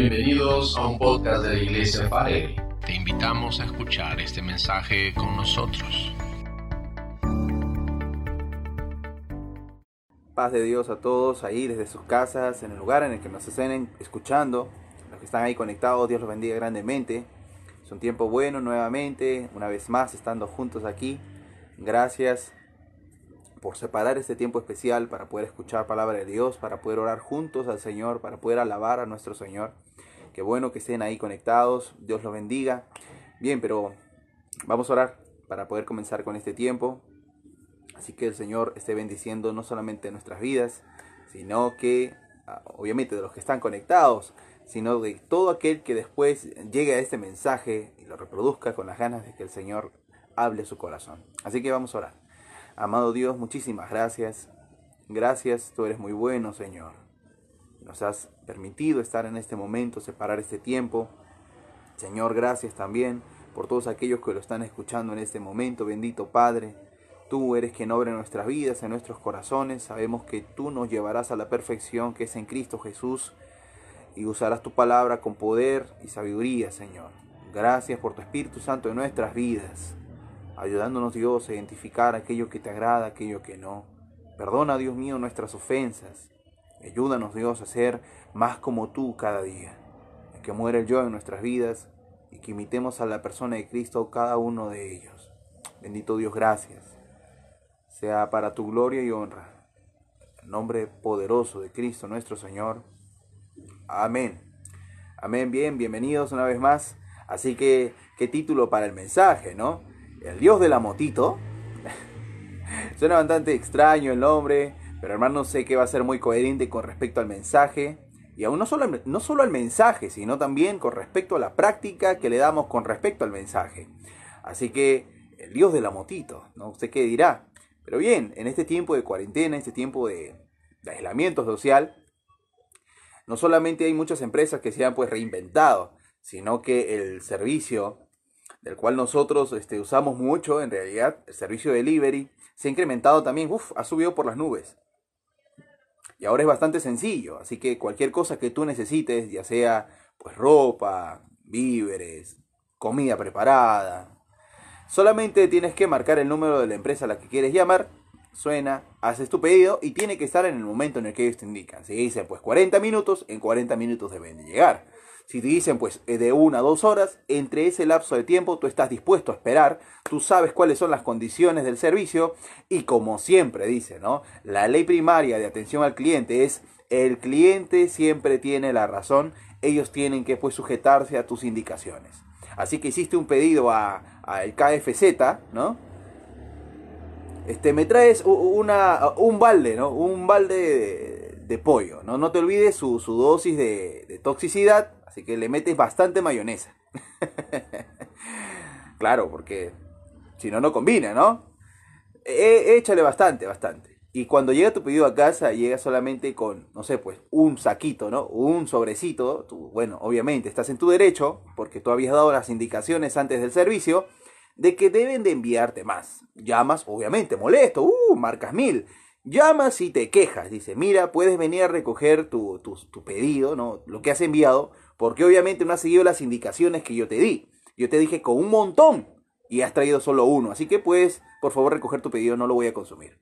Bienvenidos a un podcast de la Iglesia Farelli. Te invitamos a escuchar este mensaje con nosotros. Paz de Dios a todos ahí desde sus casas, en el lugar en el que nos estén escuchando, los que están ahí conectados, Dios los bendiga grandemente. Es un tiempo bueno nuevamente, una vez más estando juntos aquí. Gracias por separar este tiempo especial para poder escuchar palabra de Dios, para poder orar juntos al Señor, para poder alabar a nuestro Señor. Qué bueno que estén ahí conectados, Dios los bendiga. Bien, pero vamos a orar para poder comenzar con este tiempo. Así que el Señor esté bendiciendo no solamente nuestras vidas, sino que, ah, obviamente, de los que están conectados, sino de todo aquel que después llegue a este mensaje y lo reproduzca con las ganas de que el Señor hable su corazón. Así que vamos a orar. Amado Dios, muchísimas gracias. Gracias, tú eres muy bueno, Señor. Nos has permitido estar en este momento, separar este tiempo. Señor, gracias también por todos aquellos que lo están escuchando en este momento. Bendito Padre, tú eres quien obra en nuestras vidas, en nuestros corazones. Sabemos que tú nos llevarás a la perfección que es en Cristo Jesús y usarás tu palabra con poder y sabiduría, Señor. Gracias por tu Espíritu Santo en nuestras vidas ayudándonos Dios a identificar aquello que te agrada, aquello que no. Perdona, Dios mío, nuestras ofensas. Ayúdanos, Dios, a ser más como tú cada día. que muera el yo en nuestras vidas y que imitemos a la persona de Cristo cada uno de ellos. Bendito Dios, gracias. Sea para tu gloria y honra. En nombre poderoso de Cristo nuestro Señor. Amén. Amén, bien, bienvenidos una vez más. Así que, qué título para el mensaje, ¿no? el dios de la motito. Suena bastante extraño el nombre, pero hermano sé que va a ser muy coherente con respecto al mensaje. Y aún no solo, no solo al mensaje, sino también con respecto a la práctica que le damos con respecto al mensaje. Así que el dios de la motito, ¿no? ¿Usted qué dirá? Pero bien, en este tiempo de cuarentena, este tiempo de, de aislamiento social, no solamente hay muchas empresas que se han pues reinventado, sino que el servicio del cual nosotros este, usamos mucho, en realidad, el servicio de delivery, se ha incrementado también, uff, ha subido por las nubes. Y ahora es bastante sencillo, así que cualquier cosa que tú necesites, ya sea pues ropa, víveres, comida preparada, solamente tienes que marcar el número de la empresa a la que quieres llamar, suena, haces tu pedido y tiene que estar en el momento en el que ellos te indican. Si dicen pues 40 minutos, en 40 minutos deben de llegar. Si te dicen pues eh, de una a dos horas, entre ese lapso de tiempo tú estás dispuesto a esperar, tú sabes cuáles son las condiciones del servicio y como siempre dice, ¿no? La ley primaria de atención al cliente es el cliente siempre tiene la razón, ellos tienen que pues sujetarse a tus indicaciones. Así que hiciste un pedido a, el KFZ, ¿no? Este, me traes un balde, ¿no? Un balde de, pollo, ¿no? No te olvides su, dosis de toxicidad Que le metes bastante mayonesa. claro, porque si no, no combina, ¿no? E, échale bastante, bastante. Y cuando llega tu pedido a casa, llega solamente con, no sé, pues un saquito, ¿no? Un sobrecito. Bueno, obviamente estás en tu derecho, porque tú habías dado las indicaciones antes del servicio, de que deben de enviarte más. Llamas, obviamente, molesto, uh, marcas mil. Llamas y te quejas. Dice, mira, puedes venir a recoger tu, tu, tu pedido, ¿no? Lo que has enviado, porque obviamente no has seguido las indicaciones que yo te di. Yo te dije con un montón y has traído solo uno. Así que puedes, por favor, recoger tu pedido, no lo voy a consumir.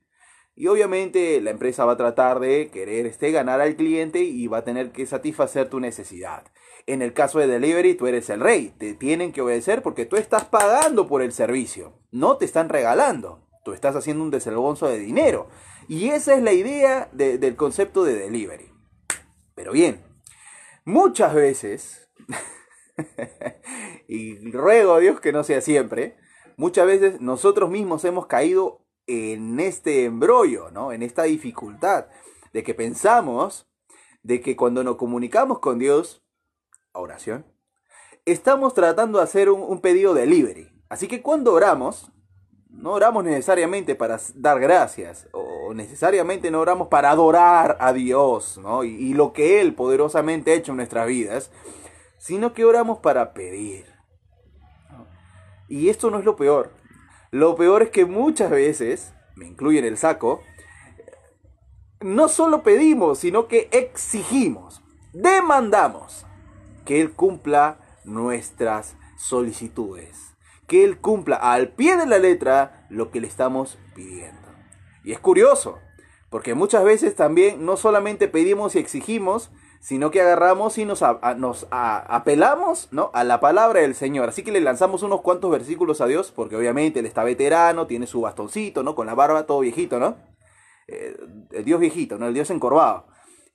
Y obviamente la empresa va a tratar de querer este, ganar al cliente y va a tener que satisfacer tu necesidad. En el caso de delivery, tú eres el rey. Te tienen que obedecer porque tú estás pagando por el servicio. No te están regalando. Tú estás haciendo un desembolso de dinero. Y esa es la idea del concepto de delivery. Pero bien, Muchas veces, y ruego a Dios que no sea siempre, muchas veces nosotros mismos hemos caído en este embrollo, ¿no? En esta dificultad de que pensamos de que cuando nos comunicamos con Dios, oración, estamos tratando de hacer un, un pedido delivery. Así que cuando oramos, no oramos necesariamente para dar gracias, o necesariamente no oramos para adorar a Dios, ¿no? Y, lo que Él poderosamente ha hecho en nuestras vidas, sino que oramos para pedir. Y esto no es lo peor. Lo peor es que muchas veces, me incluye en el saco, no solo pedimos, sino que exigimos, demandamos. que Él cumpla nuestras solicitudes, que Él cumpla al pie de la letra lo que le estamos pidiendo. Y es curioso, porque muchas veces también no solamente pedimos y exigimos, sino que agarramos y nos, nos apelamos ¿no? a la palabra del Señor. Así que le lanzamos unos cuantos versículos a Dios, porque obviamente Él está veterano, tiene su bastoncito, ¿no? Con la barba todo viejito, ¿no? Eh, el Dios viejito, ¿no? El Dios encorvado.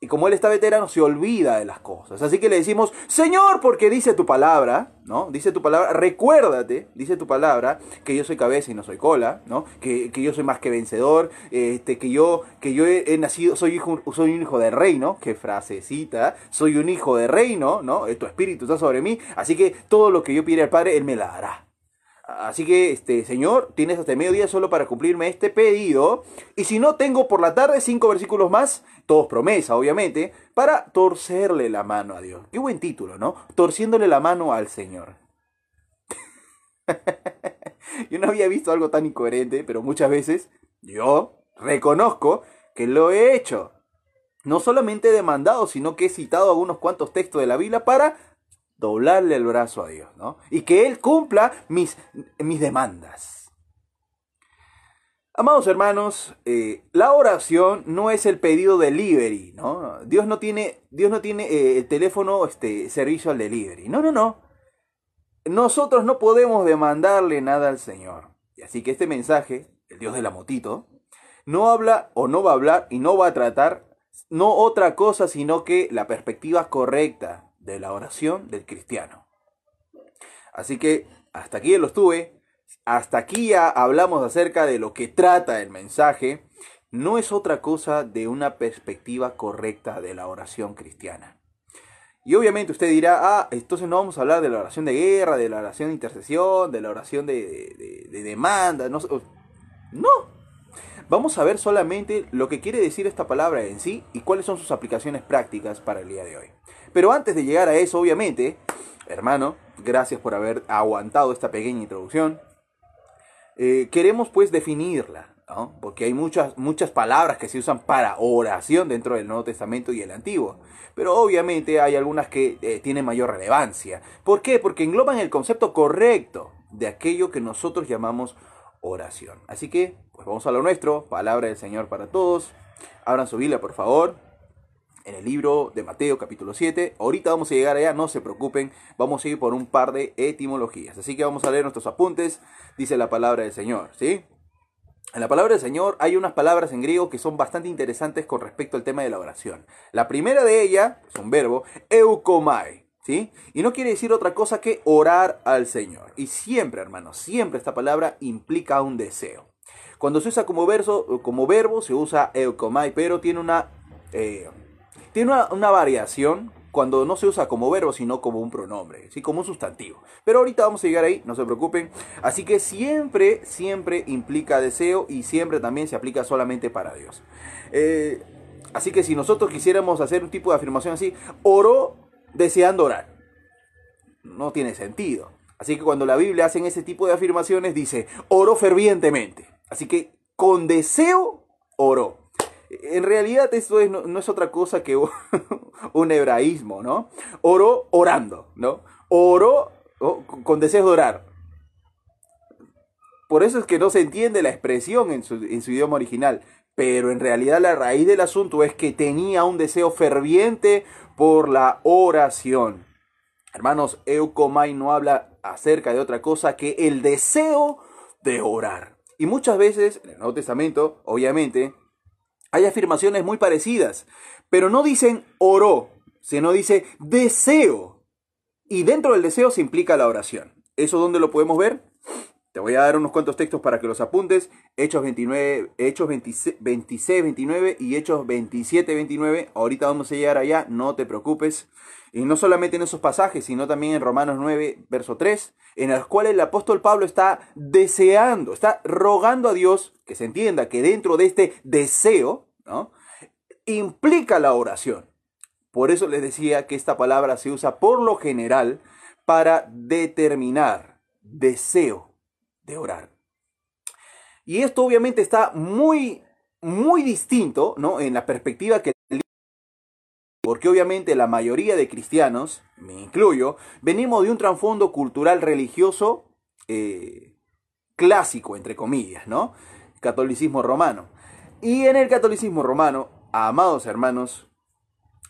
Y como él está veterano, se olvida de las cosas. Así que le decimos, Señor, porque dice tu palabra, ¿no? Dice tu palabra, recuérdate, dice tu palabra, que yo soy cabeza y no soy cola, ¿no? Que, yo soy más que vencedor, este, que yo, que yo he, nacido, soy, hijo, soy un hijo de reino, qué frasecita, soy un hijo de reino, ¿no? Tu espíritu está sobre mí, así que todo lo que yo pide al Padre, Él me la dará. Así que, este, Señor, tienes hasta mediodía solo para cumplirme este pedido. Y si no, tengo por la tarde cinco versículos más, todos promesa, obviamente, para torcerle la mano a Dios. Qué buen título, ¿no? Torciéndole la mano al Señor. yo no había visto algo tan incoherente, pero muchas veces yo reconozco que lo he hecho. No solamente he demandado, sino que he citado algunos cuantos textos de la Biblia para doblarle el brazo a Dios, ¿no? Y que Él cumpla mis, mis demandas. Amados hermanos, eh, la oración no es el pedido delivery, ¿no? Dios no tiene, Dios no tiene eh, el teléfono, este, servicio al delivery. No, no, no. Nosotros no podemos demandarle nada al Señor. Y así que este mensaje, el Dios de la motito, no habla o no va a hablar y no va a tratar no otra cosa sino que la perspectiva correcta de la oración del cristiano. Así que hasta aquí lo estuve. Hasta aquí ya hablamos acerca de lo que trata el mensaje. No es otra cosa de una perspectiva correcta de la oración cristiana. Y obviamente usted dirá, ah, entonces no vamos a hablar de la oración de guerra, de la oración de intercesión, de la oración de, demanda. No, no. Vamos a ver solamente lo que quiere decir esta palabra en sí y cuáles son sus aplicaciones prácticas para el día de hoy. Pero antes de llegar a eso, obviamente, hermano, gracias por haber aguantado esta pequeña introducción. Eh, queremos pues definirla, ¿no? porque hay muchas, muchas palabras que se usan para oración dentro del Nuevo Testamento y el Antiguo. Pero obviamente hay algunas que eh, tienen mayor relevancia. ¿Por qué? Porque engloban el concepto correcto de aquello que nosotros llamamos oración. Así que, pues vamos a lo nuestro, palabra del Señor para todos. Abran su Biblia, por favor en el libro de Mateo capítulo 7. Ahorita vamos a llegar allá, no se preocupen, vamos a ir por un par de etimologías. Así que vamos a leer nuestros apuntes, dice la palabra del Señor, ¿sí? En la palabra del Señor hay unas palabras en griego que son bastante interesantes con respecto al tema de la oración. La primera de ellas es un verbo, eukomai, ¿sí? Y no quiere decir otra cosa que orar al Señor. Y siempre, hermanos, siempre esta palabra implica un deseo. Cuando se usa como, verso, como verbo se usa eukomai, pero tiene una... Eh, tiene una, variación cuando no se usa como verbo, sino como un pronombre, ¿sí? como un sustantivo. Pero ahorita vamos a llegar ahí, no se preocupen. Así que siempre, siempre implica deseo y siempre también se aplica solamente para Dios. Eh, así que si nosotros quisiéramos hacer un tipo de afirmación así, oro deseando orar. No tiene sentido. Así que cuando la Biblia hace ese tipo de afirmaciones, dice, oro fervientemente. Así que con deseo, oro en realidad esto no, es otra cosa que un hebraísmo, ¿no? Oro orando, ¿no? Oro con deseo de orar. Por eso es que no se entiende la expresión en su, en su idioma original. Pero en realidad la raíz del asunto es que tenía un deseo ferviente por la oración. Hermanos, Eucomai no habla acerca de otra cosa que el deseo de orar. Y muchas veces, en el Nuevo Testamento, obviamente, hay afirmaciones muy parecidas, pero no dicen oró, sino dice deseo. Y dentro del deseo se implica la oración. ¿Eso dónde lo podemos ver? Te voy a dar unos cuantos textos para que los apuntes. Hechos 29, Hechos 26, 29 y Hechos 27, 29. Ahorita vamos a llegar allá, no te preocupes. Y no solamente en esos pasajes, sino también en Romanos 9, verso 3, en los cuales el apóstol Pablo está deseando, está rogando a Dios que se entienda que dentro de este deseo, ¿no? implica la oración. Por eso les decía que esta palabra se usa por lo general para determinar deseo de orar. Y esto obviamente está muy, muy distinto, ¿no? En la perspectiva que Porque obviamente la mayoría de cristianos, me incluyo, venimos de un trasfondo cultural religioso eh, clásico, entre comillas, ¿no? Catolicismo romano. Y en el catolicismo romano, amados hermanos,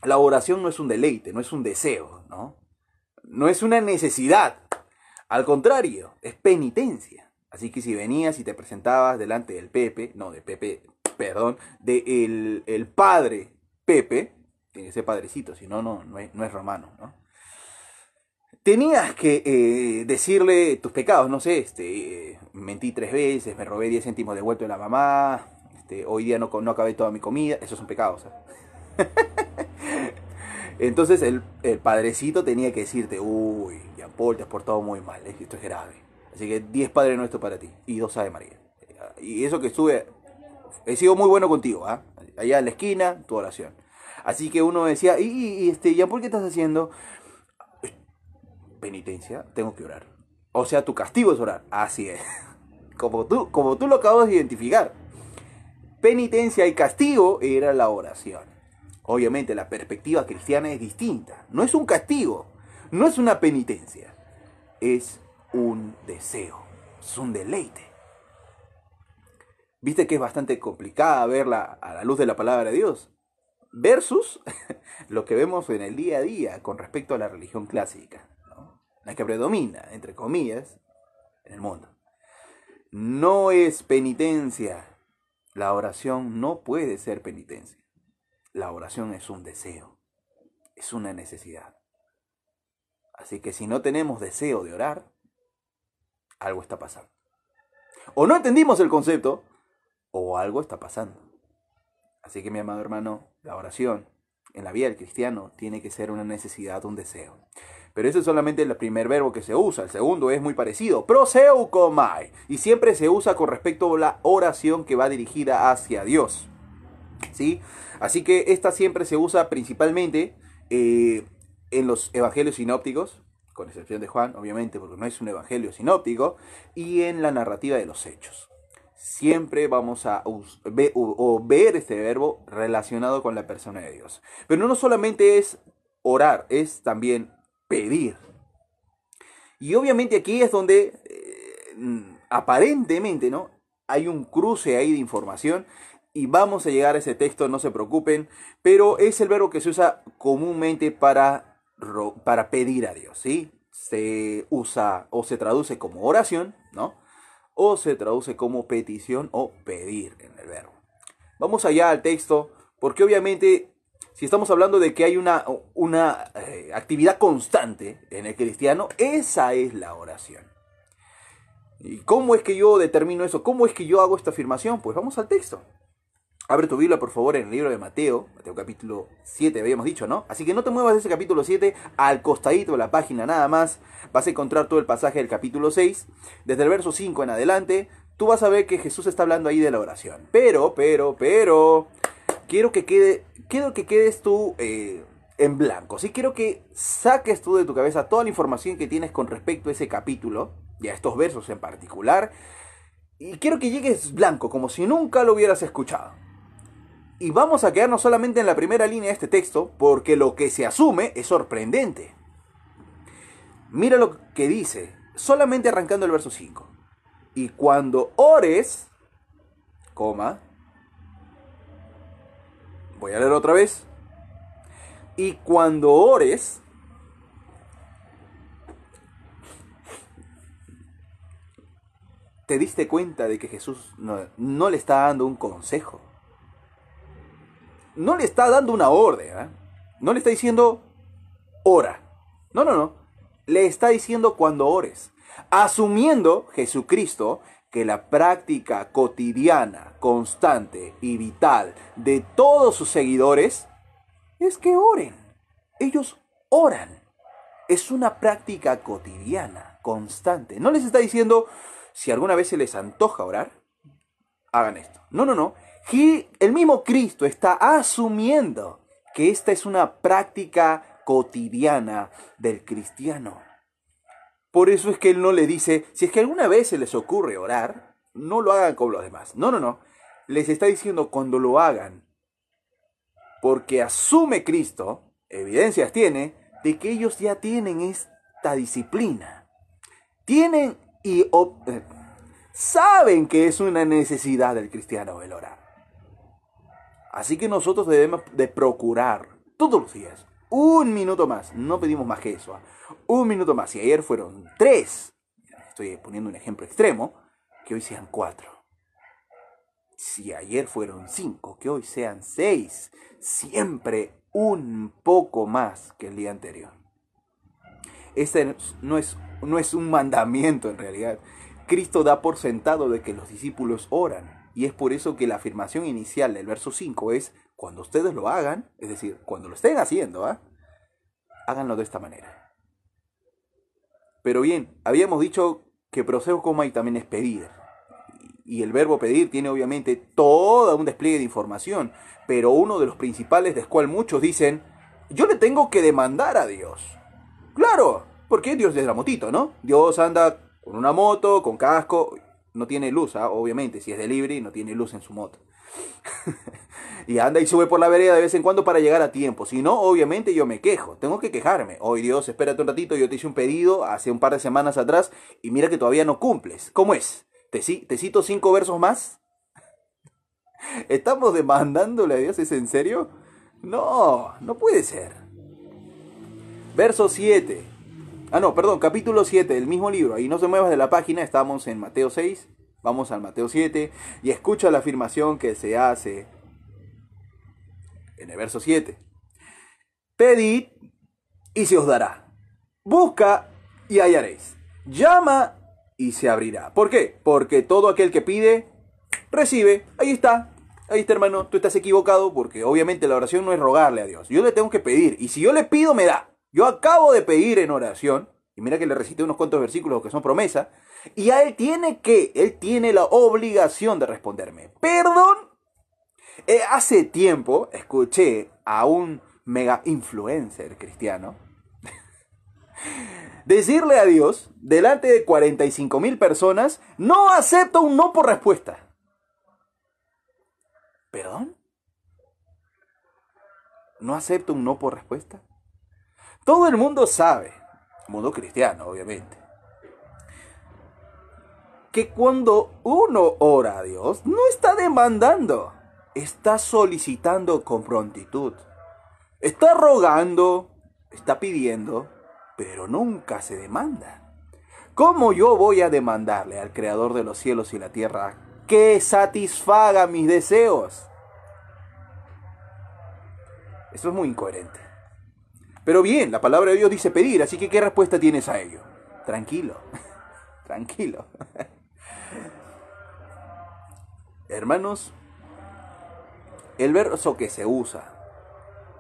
la oración no es un deleite, no es un deseo, ¿no? No es una necesidad. Al contrario, es penitencia. Así que si venías y te presentabas delante del Pepe, no, de Pepe, perdón, de el, el padre Pepe, tiene que ser padrecito, si no, no, no es, romano, ¿no? Tenías que eh, decirle tus pecados, no sé, este, mentí tres veces, me robé 10 céntimos de vuelto de la mamá, este, hoy día no, no acabé toda mi comida, esos son pecados. Entonces el, padrecito tenía que decirte, uy, Jean Paul, te has portado muy mal, esto es grave. Así que 10 Padres Nuestros para ti y dos Ave María. Y eso que estuve, he sido muy bueno contigo, ¿ah? Allá en la esquina, tu oración. Así que uno decía, ¿y, y este, Jean Paul qué estás haciendo? Penitencia, tengo que orar. O sea, tu castigo es orar. Así es. Como tú, como tú lo acabas de identificar penitencia y castigo era la oración. Obviamente la perspectiva cristiana es distinta. No es un castigo, no es una penitencia, es un deseo, es un deleite. Viste que es bastante complicada verla a la luz de la palabra de Dios versus lo que vemos en el día a día con respecto a la religión clásica, la que predomina, entre comillas, en el mundo. No es penitencia la oración no puede ser penitencia. La oración es un deseo, es una necesidad. Así que si no tenemos deseo de orar, algo está pasando. O no entendimos el concepto, o algo está pasando. Así que mi amado hermano, la oración en la vida del cristiano tiene que ser una necesidad, un deseo. Pero ese es solamente el primer verbo que se usa. El segundo es muy parecido. Proseukomai. Y siempre se usa con respecto a la oración que va dirigida hacia Dios. ¿Sí? Así que esta siempre se usa principalmente eh, en los evangelios sinópticos, con excepción de Juan, obviamente, porque no es un evangelio sinóptico, y en la narrativa de los hechos. Siempre vamos a ver este verbo relacionado con la persona de Dios. Pero no solamente es orar, es también pedir. Y obviamente aquí es donde eh, aparentemente, ¿no? Hay un cruce ahí de información y vamos a llegar a ese texto, no se preocupen, pero es el verbo que se usa comúnmente para, para pedir a Dios, ¿sí? Se usa o se traduce como oración, ¿no? O se traduce como petición o pedir en el verbo. Vamos allá al texto, porque obviamente si estamos hablando de que hay una, una eh, actividad constante en el cristiano, esa es la oración. ¿Y cómo es que yo determino eso? ¿Cómo es que yo hago esta afirmación? Pues vamos al texto. Abre tu Biblia, por favor, en el libro de Mateo, Mateo capítulo 7, habíamos dicho, ¿no? Así que no te muevas de ese capítulo 7 al costadito de la página nada más. Vas a encontrar todo el pasaje del capítulo 6. Desde el verso 5 en adelante, tú vas a ver que Jesús está hablando ahí de la oración. Pero, pero, pero, quiero que quede, quiero que quedes tú eh, en blanco. Sí, quiero que saques tú de tu cabeza toda la información que tienes con respecto a ese capítulo y a estos versos en particular. Y quiero que llegues blanco, como si nunca lo hubieras escuchado. Y vamos a quedarnos solamente en la primera línea de este texto, porque lo que se asume es sorprendente. Mira lo que dice, solamente arrancando el verso 5. Y cuando ores, coma, Voy a leer otra vez. Y cuando ores, te diste cuenta de que Jesús no, le está dando un consejo. No le está dando una orden. ¿eh? No le está diciendo ora. No, no, no. Le está diciendo cuando ores. Asumiendo Jesucristo que la práctica cotidiana, constante y vital de todos sus seguidores es que oren. Ellos oran. Es una práctica cotidiana, constante. No les está diciendo, si alguna vez se les antoja orar, hagan esto. No, no, no. El mismo Cristo está asumiendo que esta es una práctica cotidiana del cristiano. Por eso es que él no le dice, si es que alguna vez se les ocurre orar, no lo hagan como los demás. No, no, no. Les está diciendo cuando lo hagan, porque asume Cristo, evidencias tiene, de que ellos ya tienen esta disciplina. Tienen y eh, saben que es una necesidad del cristiano el orar. Así que nosotros debemos de procurar todos los días un minuto más. No pedimos más que eso. ¿ah? Un minuto más. Si ayer fueron tres, estoy poniendo un ejemplo extremo, que hoy sean cuatro. Si ayer fueron cinco, que hoy sean seis. Siempre un poco más que el día anterior. Este no es, no es un mandamiento en realidad. Cristo da por sentado de que los discípulos oran. Y es por eso que la afirmación inicial del verso 5 es, cuando ustedes lo hagan, es decir, cuando lo estén haciendo, ¿ah? háganlo de esta manera. Pero bien, habíamos dicho que proceso coma y también es pedir. Y el verbo pedir tiene obviamente todo un despliegue de información, pero uno de los principales del cual muchos dicen, yo le tengo que demandar a Dios. Claro, porque Dios es la motito, ¿no? Dios anda con una moto, con casco, no tiene luz, ¿ah? obviamente, si es de libre no tiene luz en su moto. y anda y sube por la vereda de vez en cuando para llegar a tiempo. Si no, obviamente yo me quejo, tengo que quejarme. Hoy Dios, espérate un ratito, yo te hice un pedido hace un par de semanas atrás y mira que todavía no cumples. ¿Cómo es? ¿Te, te cito cinco versos más? ¿Estamos demandándole a Dios? ¿Es en serio? No, no puede ser. Verso 7. Ah, no, perdón, capítulo 7 del mismo libro. Ahí no se muevas de la página, estamos en Mateo 6. Vamos al Mateo 7 y escucha la afirmación que se hace en el verso 7. Pedid y se os dará. Busca y hallaréis. Llama y se abrirá. ¿Por qué? Porque todo aquel que pide, recibe. Ahí está. Ahí está, hermano. Tú estás equivocado porque obviamente la oración no es rogarle a Dios. Yo le tengo que pedir. Y si yo le pido, me da. Yo acabo de pedir en oración, y mira que le recité unos cuantos versículos que son promesa, y a él tiene que, él tiene la obligación de responderme. Perdón. Eh, hace tiempo escuché a un mega influencer cristiano decirle a Dios, delante de 45 mil personas, no acepto un no por respuesta. ¿Perdón? ¿No acepto un no por respuesta? Todo el mundo sabe, mundo cristiano obviamente, que cuando uno ora a Dios, no está demandando, está solicitando con prontitud. Está rogando, está pidiendo, pero nunca se demanda. ¿Cómo yo voy a demandarle al Creador de los cielos y la tierra que satisfaga mis deseos? Eso es muy incoherente. Pero bien, la palabra de Dios dice pedir, así que ¿qué respuesta tienes a ello? Tranquilo, tranquilo. Hermanos, el verbo que se usa,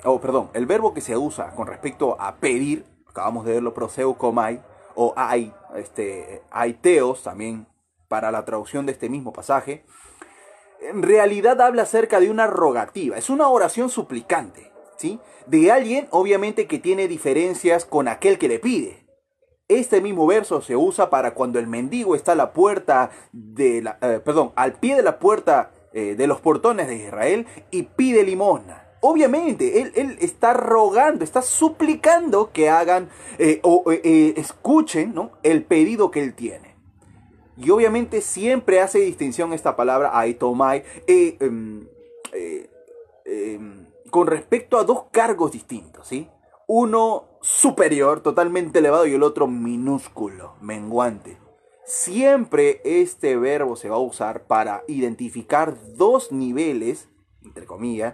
oh, perdón, el verbo que se usa con respecto a pedir, acabamos de verlo, proseu comai, o ai, este, aiteos también para la traducción de este mismo pasaje, en realidad habla acerca de una rogativa, es una oración suplicante. De alguien, obviamente, que tiene diferencias con aquel que le pide. Este mismo verso se usa para cuando el mendigo está a la puerta de la, eh, perdón, al pie de la puerta eh, de los portones de Israel y pide limosna. Obviamente, él, está rogando, está suplicando que hagan eh, o escuchen ¿no? el pedido que él tiene. Y obviamente siempre hace distinción esta palabra aitomai. Con respecto a dos cargos distintos, ¿sí? Uno superior, totalmente elevado, y el otro minúsculo, menguante. Siempre este verbo se va a usar para identificar dos niveles, entre comillas,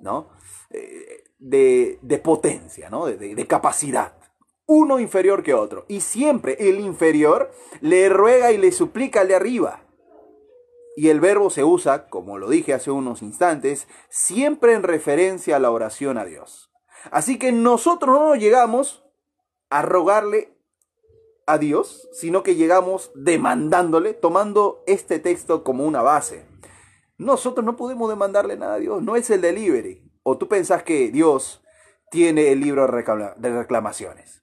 ¿no? Eh, de, potencia, ¿no? de capacidad. Uno inferior que otro. Y siempre el inferior le ruega y le suplica al de arriba. Y el verbo se usa, como lo dije hace unos instantes, siempre en referencia a la oración a Dios. Así que nosotros no llegamos a rogarle a Dios, sino que llegamos demandándole, tomando este texto como una base. Nosotros no podemos demandarle nada a Dios, no es el delivery. O tú pensás que Dios tiene el libro de reclamaciones.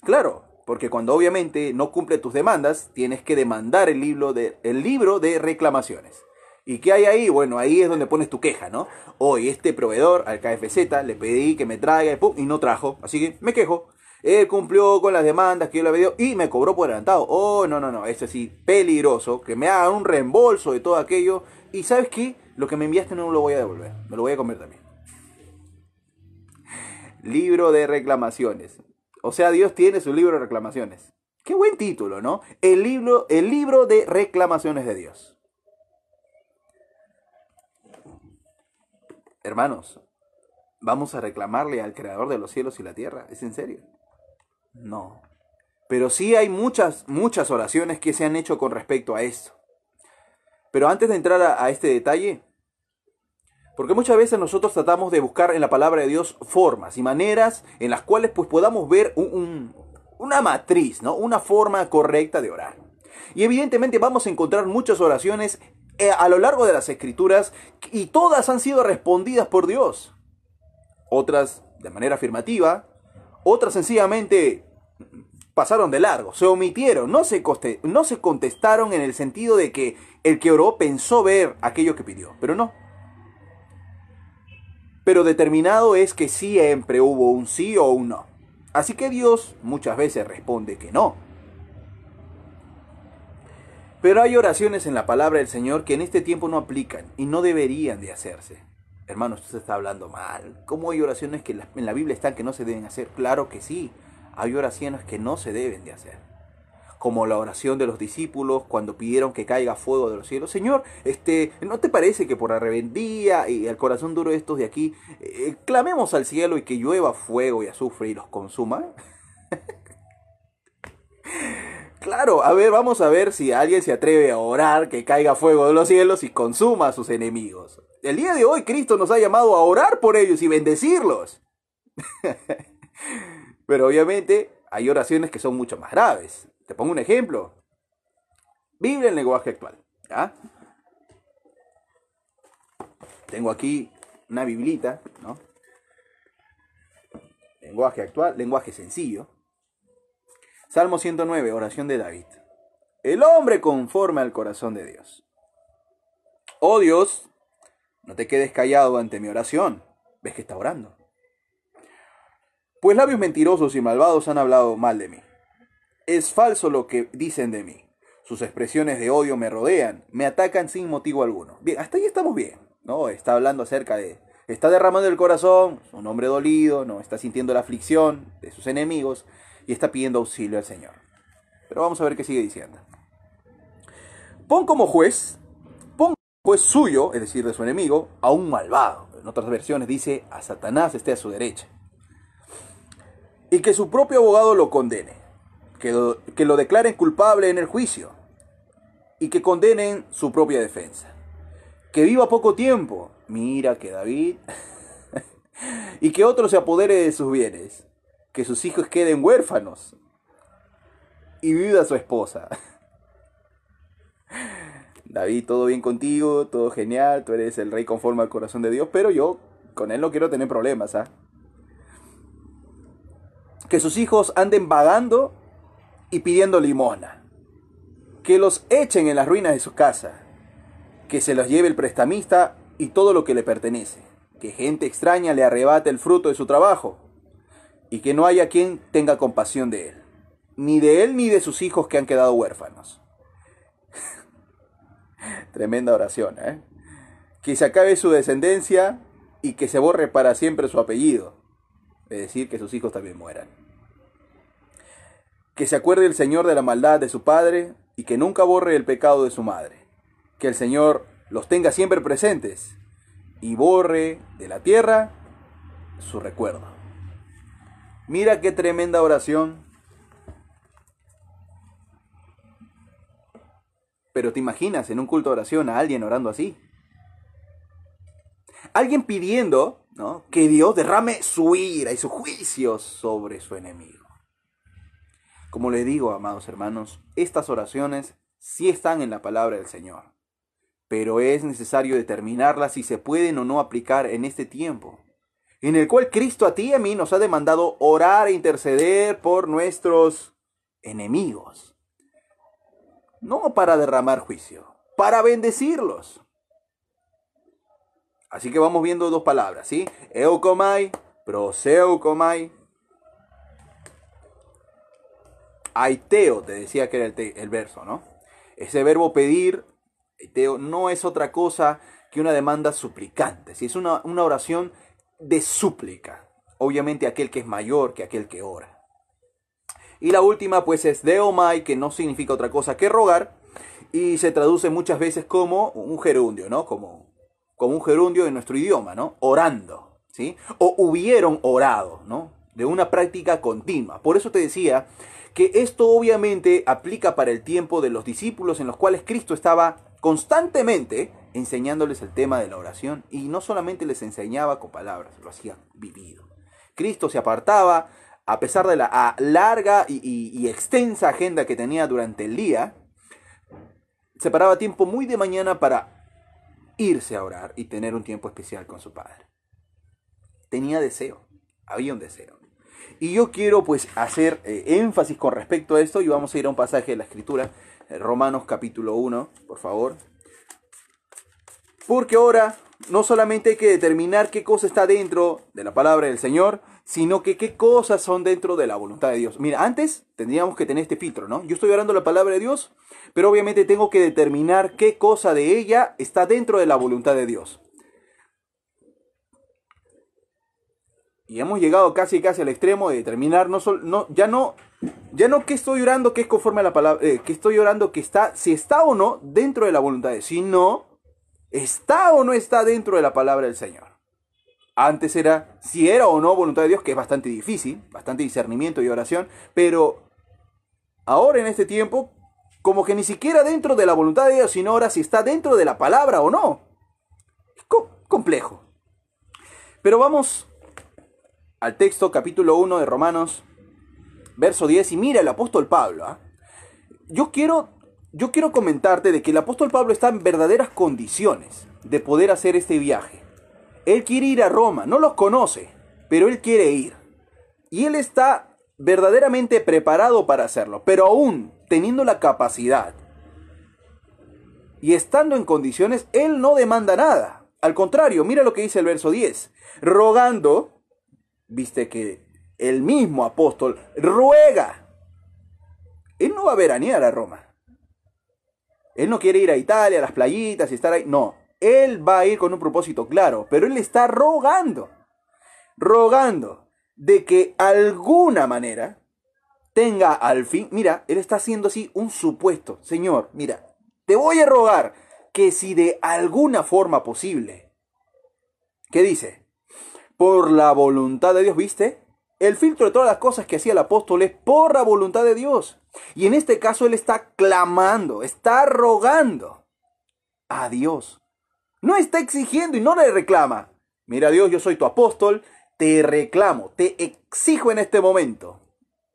Claro, porque cuando obviamente no cumple tus demandas, tienes que demandar el libro de, el libro de reclamaciones. ¿Y qué hay ahí? Bueno, ahí es donde pones tu queja, ¿no? Hoy este proveedor al KFZ le pedí que me traiga y, no trajo, así que me quejo. Él cumplió con las demandas que yo le había y me cobró por adelantado. Oh, no, no, no, eso sí, peligroso, que me hagan un reembolso de todo aquello. Y sabes qué, lo que me enviaste no lo voy a devolver, me lo voy a comer también. Libro de reclamaciones. O sea, Dios tiene su libro de reclamaciones. Qué buen título, ¿no? El libro, el libro de reclamaciones de Dios. Hermanos, ¿vamos a reclamarle al creador de los cielos y la tierra? ¿Es en serio? No. Pero sí hay muchas, muchas oraciones que se han hecho con respecto a esto. Pero antes de entrar a, este detalle, porque muchas veces nosotros tratamos de buscar en la palabra de Dios formas y maneras en las cuales pues podamos ver una matriz, ¿no? Una forma correcta de orar. Y evidentemente vamos a encontrar muchas oraciones eh, a lo largo de las escrituras y todas han sido respondidas por Dios. Otras de manera afirmativa, otras sencillamente pasaron de largo, se omitieron, no se, no se contestaron en el sentido de que el que oró pensó ver aquello que pidió, pero no. Pero determinado es que siempre hubo un sí o un no. Así que Dios muchas veces responde que no. Pero hay oraciones en la palabra del Señor que en este tiempo no aplican y no deberían de hacerse. Hermano, usted está hablando mal. ¿Cómo hay oraciones que en la Biblia están que no se deben hacer? Claro que sí. Hay oraciones que no se deben de hacer. Como la oración de los discípulos cuando pidieron que caiga fuego de los cielos. Señor, este, ¿no te parece que por la rebeldía y el corazón duro de estos de aquí, eh, clamemos al cielo y que llueva fuego y azufre y los consuma? Claro, a ver, vamos a ver si alguien se atreve a orar que caiga fuego de los cielos y consuma a sus enemigos. El día de hoy Cristo nos ha llamado a orar por ellos y bendecirlos. Pero obviamente hay oraciones que son mucho más graves. Te pongo un ejemplo. Biblia en lenguaje actual. Tengo aquí una biblita, ¿no? Lenguaje actual, lenguaje sencillo. Salmo 109, oración de David. El hombre conforme al corazón de Dios. Oh Dios, no te quedes callado ante mi oración. ¿Ves que está orando? Pues labios mentirosos y malvados han hablado mal de mí. Es falso lo que dicen de mí. Sus expresiones de odio me rodean, me atacan sin motivo alguno. Bien, hasta ahí estamos bien, ¿no? Está hablando acerca de... Está derramando el corazón, un hombre dolido, ¿no? Está sintiendo la aflicción de sus enemigos y está pidiendo auxilio al Señor. Pero vamos a ver qué sigue diciendo. Pon como juez, pon como juez suyo, es decir, de su enemigo, a un malvado. En otras versiones dice, a Satanás esté a su derecha. Y que su propio abogado lo condene, que lo, declaren culpable en el juicio y que condenen su propia defensa. Que viva poco tiempo, mira que David, y que otro se apodere de sus bienes que sus hijos queden huérfanos y viva su esposa. David, todo bien contigo, todo genial, tú eres el rey conforme al corazón de Dios, pero yo con él no quiero tener problemas, ¿ah? Que sus hijos anden vagando y pidiendo limosna. Que los echen en las ruinas de su casa. Que se los lleve el prestamista y todo lo que le pertenece. Que gente extraña le arrebate el fruto de su trabajo y que no haya quien tenga compasión de él, ni de él ni de sus hijos que han quedado huérfanos. Tremenda oración, ¿eh? Que se acabe su descendencia y que se borre para siempre su apellido, es decir, que sus hijos también mueran. Que se acuerde el Señor de la maldad de su padre y que nunca borre el pecado de su madre. Que el Señor los tenga siempre presentes y borre de la tierra su recuerdo. Mira qué tremenda oración. Pero te imaginas en un culto de oración a alguien orando así. Alguien pidiendo ¿no? que Dios derrame su ira y su juicio sobre su enemigo. Como le digo, amados hermanos, estas oraciones sí están en la palabra del Señor, pero es necesario determinarlas si se pueden o no aplicar en este tiempo en el cual Cristo a ti y a mí nos ha demandado orar e interceder por nuestros enemigos. No para derramar juicio, para bendecirlos. Así que vamos viendo dos palabras, ¿sí? Eukomai, proseukomai. Aiteo, te decía que era el, verso, ¿no? Ese verbo pedir, aiteo, no es otra cosa que una demanda suplicante, ¿sí? Es una, una oración de súplica. Obviamente aquel que es mayor que aquel que ora. Y la última pues es deomai, que no significa otra cosa que rogar, y se traduce muchas veces como un gerundio, ¿no? Como, como un gerundio en nuestro idioma, ¿no? Orando, ¿sí? O hubieron orado, ¿no? De una práctica continua. Por eso te decía que esto obviamente aplica para el tiempo de los discípulos en los cuales Cristo estaba constantemente enseñándoles el tema de la oración y no solamente les enseñaba con palabras, lo hacía vivido. Cristo se apartaba, a pesar de la larga y, y extensa agenda que tenía durante el día, separaba tiempo muy de mañana para irse a orar y tener un tiempo especial con su Padre. Tenía deseo, había un deseo. Y yo quiero pues hacer eh, énfasis con respecto a esto y vamos a ir a un pasaje de la Escritura, eh, Romanos capítulo 1, por favor. Porque ahora no solamente hay que determinar qué cosa está dentro de la palabra del Señor, sino que qué cosas son dentro de la voluntad de Dios. Mira, antes tendríamos que tener este filtro, ¿no? Yo estoy orando la palabra de Dios, pero obviamente tengo que determinar qué cosa de ella está dentro de la voluntad de Dios. Y hemos llegado casi casi al extremo de determinar no, no ya no ya no que estoy orando que es conforme a la palabra eh, que estoy orando que está si está o no dentro de la voluntad de sino está o no está dentro de la palabra del Señor. Antes era si era o no voluntad de Dios, que es bastante difícil, bastante discernimiento y oración, pero ahora en este tiempo como que ni siquiera dentro de la voluntad de Dios, sino ahora si está dentro de la palabra o no. Es complejo. Pero vamos al texto capítulo 1 de Romanos, verso 10, y mira el apóstol Pablo. ¿ah? Yo, quiero, yo quiero comentarte de que el apóstol Pablo está en verdaderas condiciones de poder hacer este viaje. Él quiere ir a Roma, no los conoce, pero él quiere ir. Y él está verdaderamente preparado para hacerlo, pero aún teniendo la capacidad y estando en condiciones, Él no demanda nada. Al contrario, mira lo que dice el verso 10. Rogando, viste que el mismo apóstol ruega. Él no va a veranear a Roma. Él no quiere ir a Italia, a las playitas y estar ahí. No, él va a ir con un propósito claro, pero él está rogando, rogando de que alguna manera tenga al fin, mira, él está haciendo así un supuesto. Señor, mira, te voy a rogar que si de alguna forma posible, ¿qué dice? Por la voluntad de Dios, ¿viste? El filtro de todas las cosas que hacía el apóstol es por la voluntad de Dios. Y en este caso él está clamando, está rogando a Dios. No está exigiendo y no le reclama. Mira Dios, yo soy tu apóstol, te reclamo, te exijo en este momento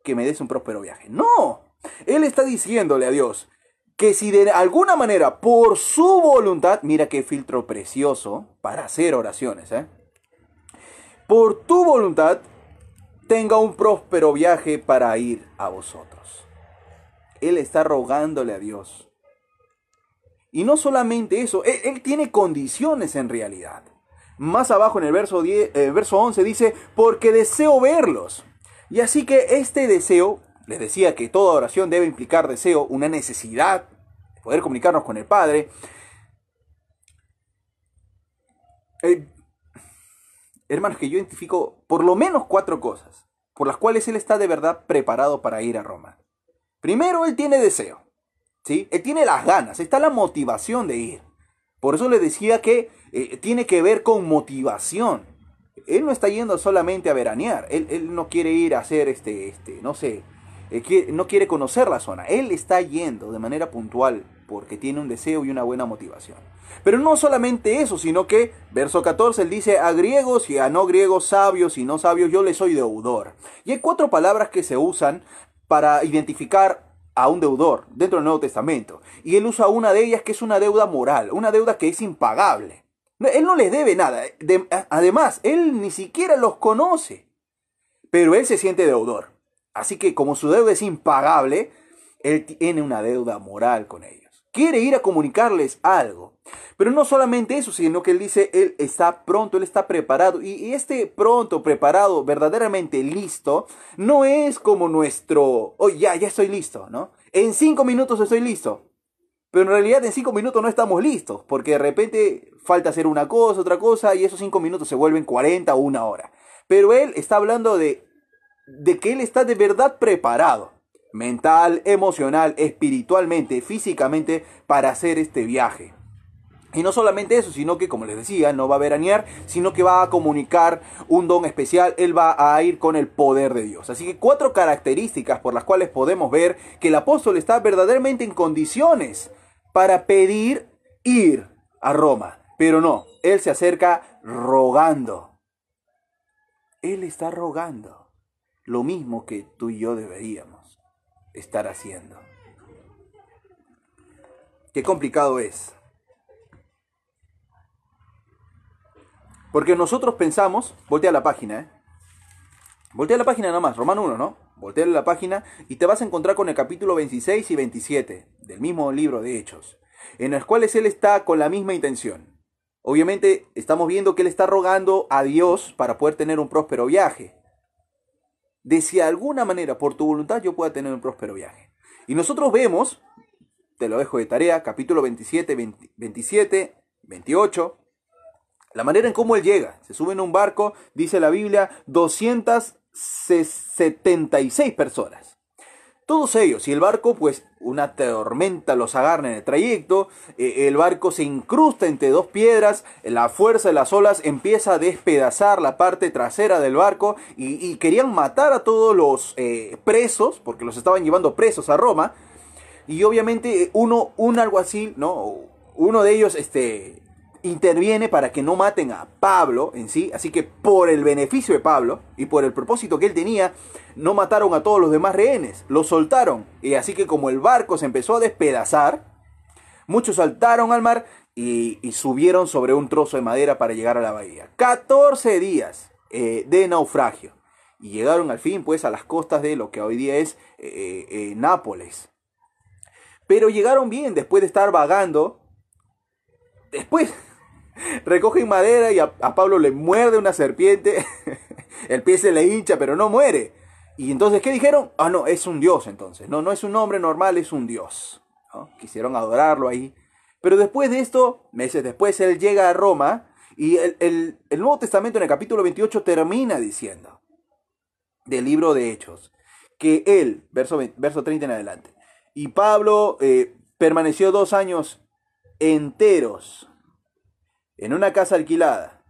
que me des un próspero viaje. No, él está diciéndole a Dios que si de alguna manera, por su voluntad, mira qué filtro precioso para hacer oraciones, ¿eh? Por tu voluntad, tenga un próspero viaje para ir a vosotros. Él está rogándole a Dios. Y no solamente eso, él, tiene condiciones en realidad. Más abajo en el verso, 10, el verso 11 dice, porque deseo verlos y así que este deseo, les decía que toda oración debe implicar deseo, una necesidad de poder comunicarnos con el Padre. Eh, hermanos, que yo identifico por lo menos cuatro cosas por las cuales él está de verdad preparado para ir a Roma. Primero, él tiene deseo, ¿sí? Él tiene las ganas, está la motivación de ir. Por eso le decía que eh, tiene que ver con motivación. Él no está yendo solamente a veranear, él, no quiere ir a hacer, este, este, no sé, eh, no quiere conocer la zona, él está yendo de manera puntual porque tiene un deseo y una buena motivación. Pero no solamente eso, sino que, verso 14, él dice, a griegos y a no griegos, sabios y no sabios, yo les soy deudor. Y hay cuatro palabras que se usan para identificar a un deudor dentro del Nuevo Testamento. Y él usa una de ellas que es una deuda moral, una deuda que es impagable. Él no les debe nada. además, él ni siquiera los conoce. Pero él se siente deudor. Así que como su deuda es impagable, él tiene una deuda moral con ellos. Quiere ir a comunicarles algo. Pero no solamente eso, sino que él dice, él está pronto, él está preparado. Y este pronto, preparado, verdaderamente listo, no es como nuestro, oh, ya, ya estoy listo, ¿no? En cinco minutos estoy listo. Pero en realidad en cinco minutos no estamos listos, porque de repente falta hacer una cosa, otra cosa, y esos cinco minutos se vuelven 40 o una hora. Pero él está hablando de, de que él está de verdad preparado mental, emocional, espiritualmente, físicamente, para hacer este viaje. Y no solamente eso, sino que, como les decía, no va a veranear, sino que va a comunicar un don especial, él va a ir con el poder de Dios. Así que cuatro características por las cuales podemos ver que el apóstol está verdaderamente en condiciones para pedir ir a Roma. Pero no, él se acerca rogando. Él está rogando lo mismo que tú y yo deberíamos estar haciendo. Qué complicado es. Porque nosotros pensamos, voltea la página, ¿eh? Voltea la página nomás, Romano 1, ¿no? Voltea la página y te vas a encontrar con el capítulo 26 y 27 del mismo libro de Hechos, en los cuales él está con la misma intención. Obviamente estamos viendo que él está rogando a Dios para poder tener un próspero viaje de si de alguna manera por tu voluntad yo pueda tener un próspero viaje. Y nosotros vemos, te lo dejo de tarea, capítulo 27, 27, 28, la manera en cómo él llega. Se sube en un barco, dice la Biblia, 276 personas. Todos ellos, y el barco, pues una tormenta los agarra en el trayecto, eh, el barco se incrusta entre dos piedras, la fuerza de las olas empieza a despedazar la parte trasera del barco y, querían matar a todos los eh, presos, porque los estaban llevando presos a Roma, y obviamente uno, un alguacil, ¿no? Uno de ellos, este, interviene para que no maten a Pablo en sí, así que por el beneficio de Pablo y por el propósito que él tenía, no mataron a todos los demás rehenes, los soltaron. Y así que como el barco se empezó a despedazar, muchos saltaron al mar y, subieron sobre un trozo de madera para llegar a la bahía. 14 días eh, de naufragio. Y llegaron al fin pues a las costas de lo que hoy día es eh, eh, Nápoles. Pero llegaron bien después de estar vagando. Después recogen madera y a, Pablo le muerde una serpiente, el pie se le hincha, pero no muere. Y entonces, ¿qué dijeron? Ah, no, es un dios entonces. No, no es un hombre normal, es un dios. Quisieron adorarlo ahí. Pero después de esto, meses después, él llega a Roma y el, Nuevo Testamento en el capítulo 28 termina diciendo, del libro de Hechos, que él, verso, verso 30 en adelante, y Pablo eh, permaneció dos años enteros en una casa alquilada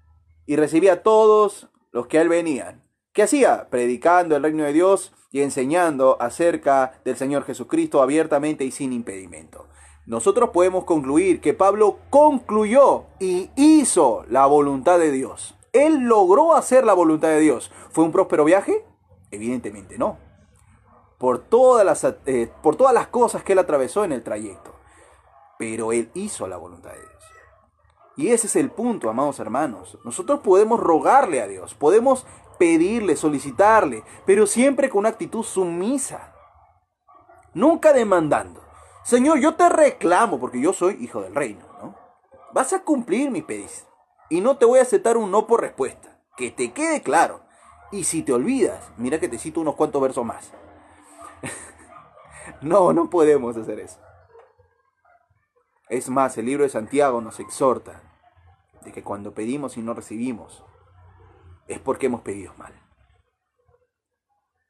y recibía a todos los que a él venían. ¿Qué hacía? Predicando el reino de Dios y enseñando acerca del Señor Jesucristo abiertamente y sin impedimento. Nosotros podemos concluir que Pablo concluyó y hizo la voluntad de Dios. Él logró hacer la voluntad de Dios. ¿Fue un próspero viaje? Evidentemente no. Por todas las, eh, por todas las cosas que él atravesó en el trayecto. Pero él hizo la voluntad de Dios. Y ese es el punto, amados hermanos. Nosotros podemos rogarle a Dios, podemos pedirle, solicitarle, pero siempre con una actitud sumisa. Nunca demandando. Señor, yo te reclamo porque yo soy hijo del reino, ¿no? Vas a cumplir mi pedido y no te voy a aceptar un no por respuesta. Que te quede claro. Y si te olvidas, mira que te cito unos cuantos versos más. no, no podemos hacer eso. Es más, el libro de Santiago nos exhorta de que cuando pedimos y no recibimos, es porque hemos pedido mal.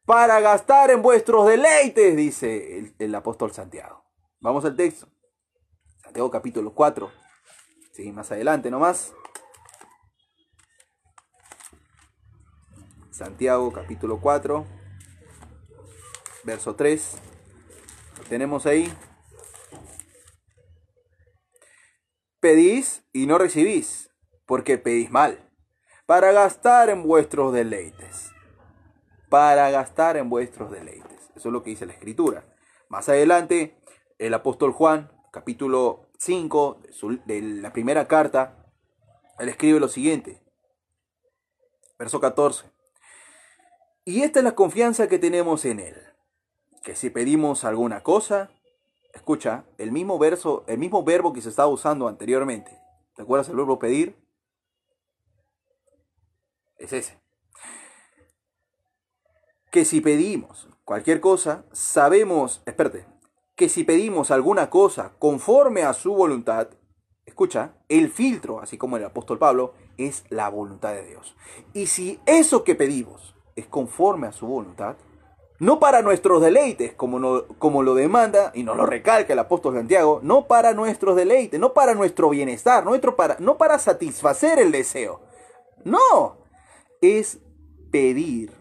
Para gastar en vuestros deleites, dice el, apóstol Santiago. Vamos al texto. Santiago capítulo 4. Sí, más adelante nomás. Santiago capítulo 4, verso 3. Lo tenemos ahí. Pedís y no recibís, porque pedís mal, para gastar en vuestros deleites. Para gastar en vuestros deleites. Eso es lo que dice la escritura. Más adelante, el apóstol Juan, capítulo 5 de, la primera carta, él escribe lo siguiente. Verso 14. Y esta es la confianza que tenemos en Él, que si pedimos alguna cosa, escucha, el mismo verso, el mismo verbo que se estaba usando anteriormente. ¿Te acuerdas el verbo pedir? Es ese. Que si pedimos cualquier cosa, sabemos, espérate, que si pedimos alguna cosa conforme a su voluntad, escucha, el filtro, así como el apóstol Pablo, es la voluntad de Dios. Y si eso que pedimos es conforme a su voluntad, no para nuestros deleites, como, como lo demanda y nos lo recalca el apóstol Santiago, no para nuestros deleites, no para nuestro bienestar, nuestro para, no para satisfacer el deseo. No, es pedir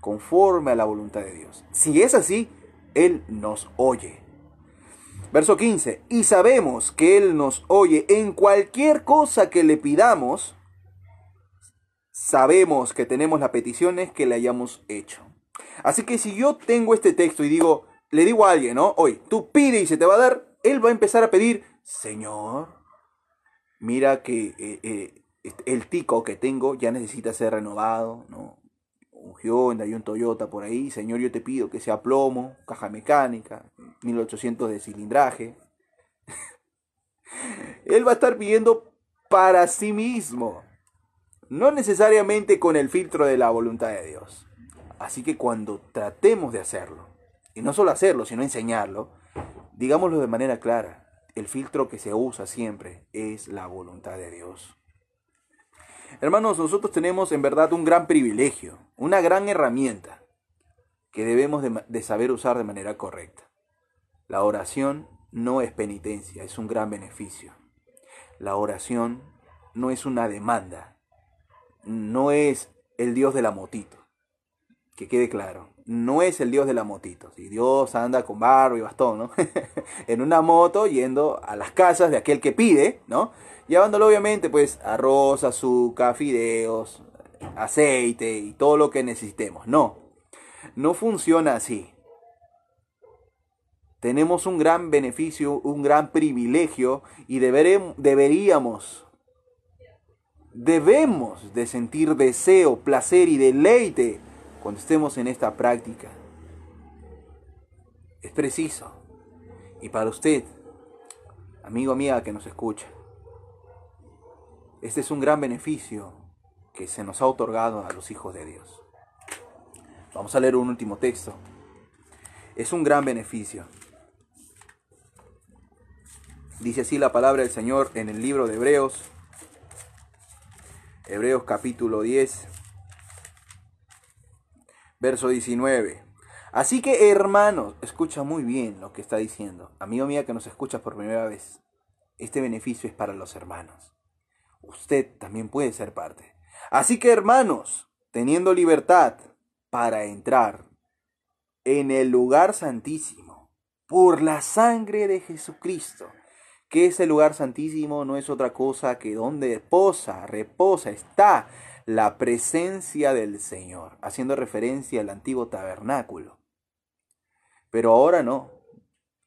conforme a la voluntad de Dios. Si es así, Él nos oye. Verso 15, y sabemos que Él nos oye en cualquier cosa que le pidamos, sabemos que tenemos las peticiones que le hayamos hecho. Así que si yo tengo este texto y digo, le digo a alguien, ¿no? Hoy, tú pide y se te va a dar, él va a empezar a pedir, Señor, mira que eh, eh, el tico que tengo ya necesita ser renovado, ¿no? Un Hyundai, un Toyota por ahí, Señor, yo te pido que sea plomo, caja mecánica, 1800 de cilindraje. él va a estar pidiendo para sí mismo, no necesariamente con el filtro de la voluntad de Dios. Así que cuando tratemos de hacerlo, y no solo hacerlo, sino enseñarlo, digámoslo de manera clara, el filtro que se usa siempre es la voluntad de Dios. Hermanos, nosotros tenemos en verdad un gran privilegio, una gran herramienta que debemos de, saber usar de manera correcta. La oración no es penitencia, es un gran beneficio. La oración no es una demanda, no es el Dios de la motito que quede claro, no es el Dios de la motito. Si Dios anda con barro y bastón, ¿no? en una moto yendo a las casas de aquel que pide, ¿no? Llevándolo obviamente pues arroz, azúcar, fideos, aceite y todo lo que necesitemos. No, no funciona así. Tenemos un gran beneficio, un gran privilegio y deberíamos, debemos de sentir deseo, placer y deleite cuando estemos en esta práctica. Es preciso. Y para usted, amigo amiga que nos escucha, este es un gran beneficio que se nos ha otorgado a los hijos de Dios. Vamos a leer un último texto. Es un gran beneficio. Dice así la palabra del Señor en el libro de Hebreos, Hebreos capítulo 10, verso 19. Así que hermanos, escucha muy bien lo que está diciendo. Amigo mío que nos escuchas por primera vez, este beneficio es para los hermanos. Usted también puede ser parte. Así que hermanos, teniendo libertad para entrar en el lugar santísimo por la sangre de Jesucristo, que ese lugar santísimo no es otra cosa que donde posa, reposa, está la presencia del Señor, haciendo referencia al antiguo tabernáculo. Pero ahora no.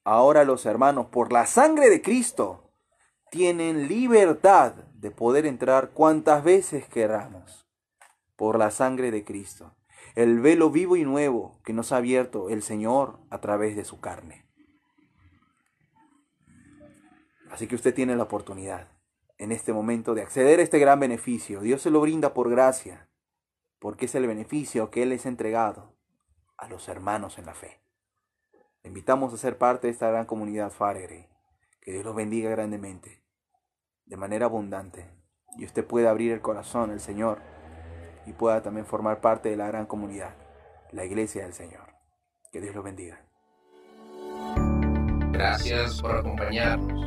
Ahora los hermanos, por la sangre de Cristo, tienen libertad de poder entrar cuantas veces queramos. Por la sangre de Cristo. El velo vivo y nuevo que nos ha abierto el Señor a través de su carne. Así que usted tiene la oportunidad en este momento de acceder a este gran beneficio. Dios se lo brinda por gracia, porque es el beneficio que Él ha entregado a los hermanos en la fe. Le invitamos a ser parte de esta gran comunidad Faregre. Que Dios los bendiga grandemente, de manera abundante, y usted pueda abrir el corazón al Señor y pueda también formar parte de la gran comunidad, la iglesia del Señor. Que Dios los bendiga. Gracias por acompañarnos.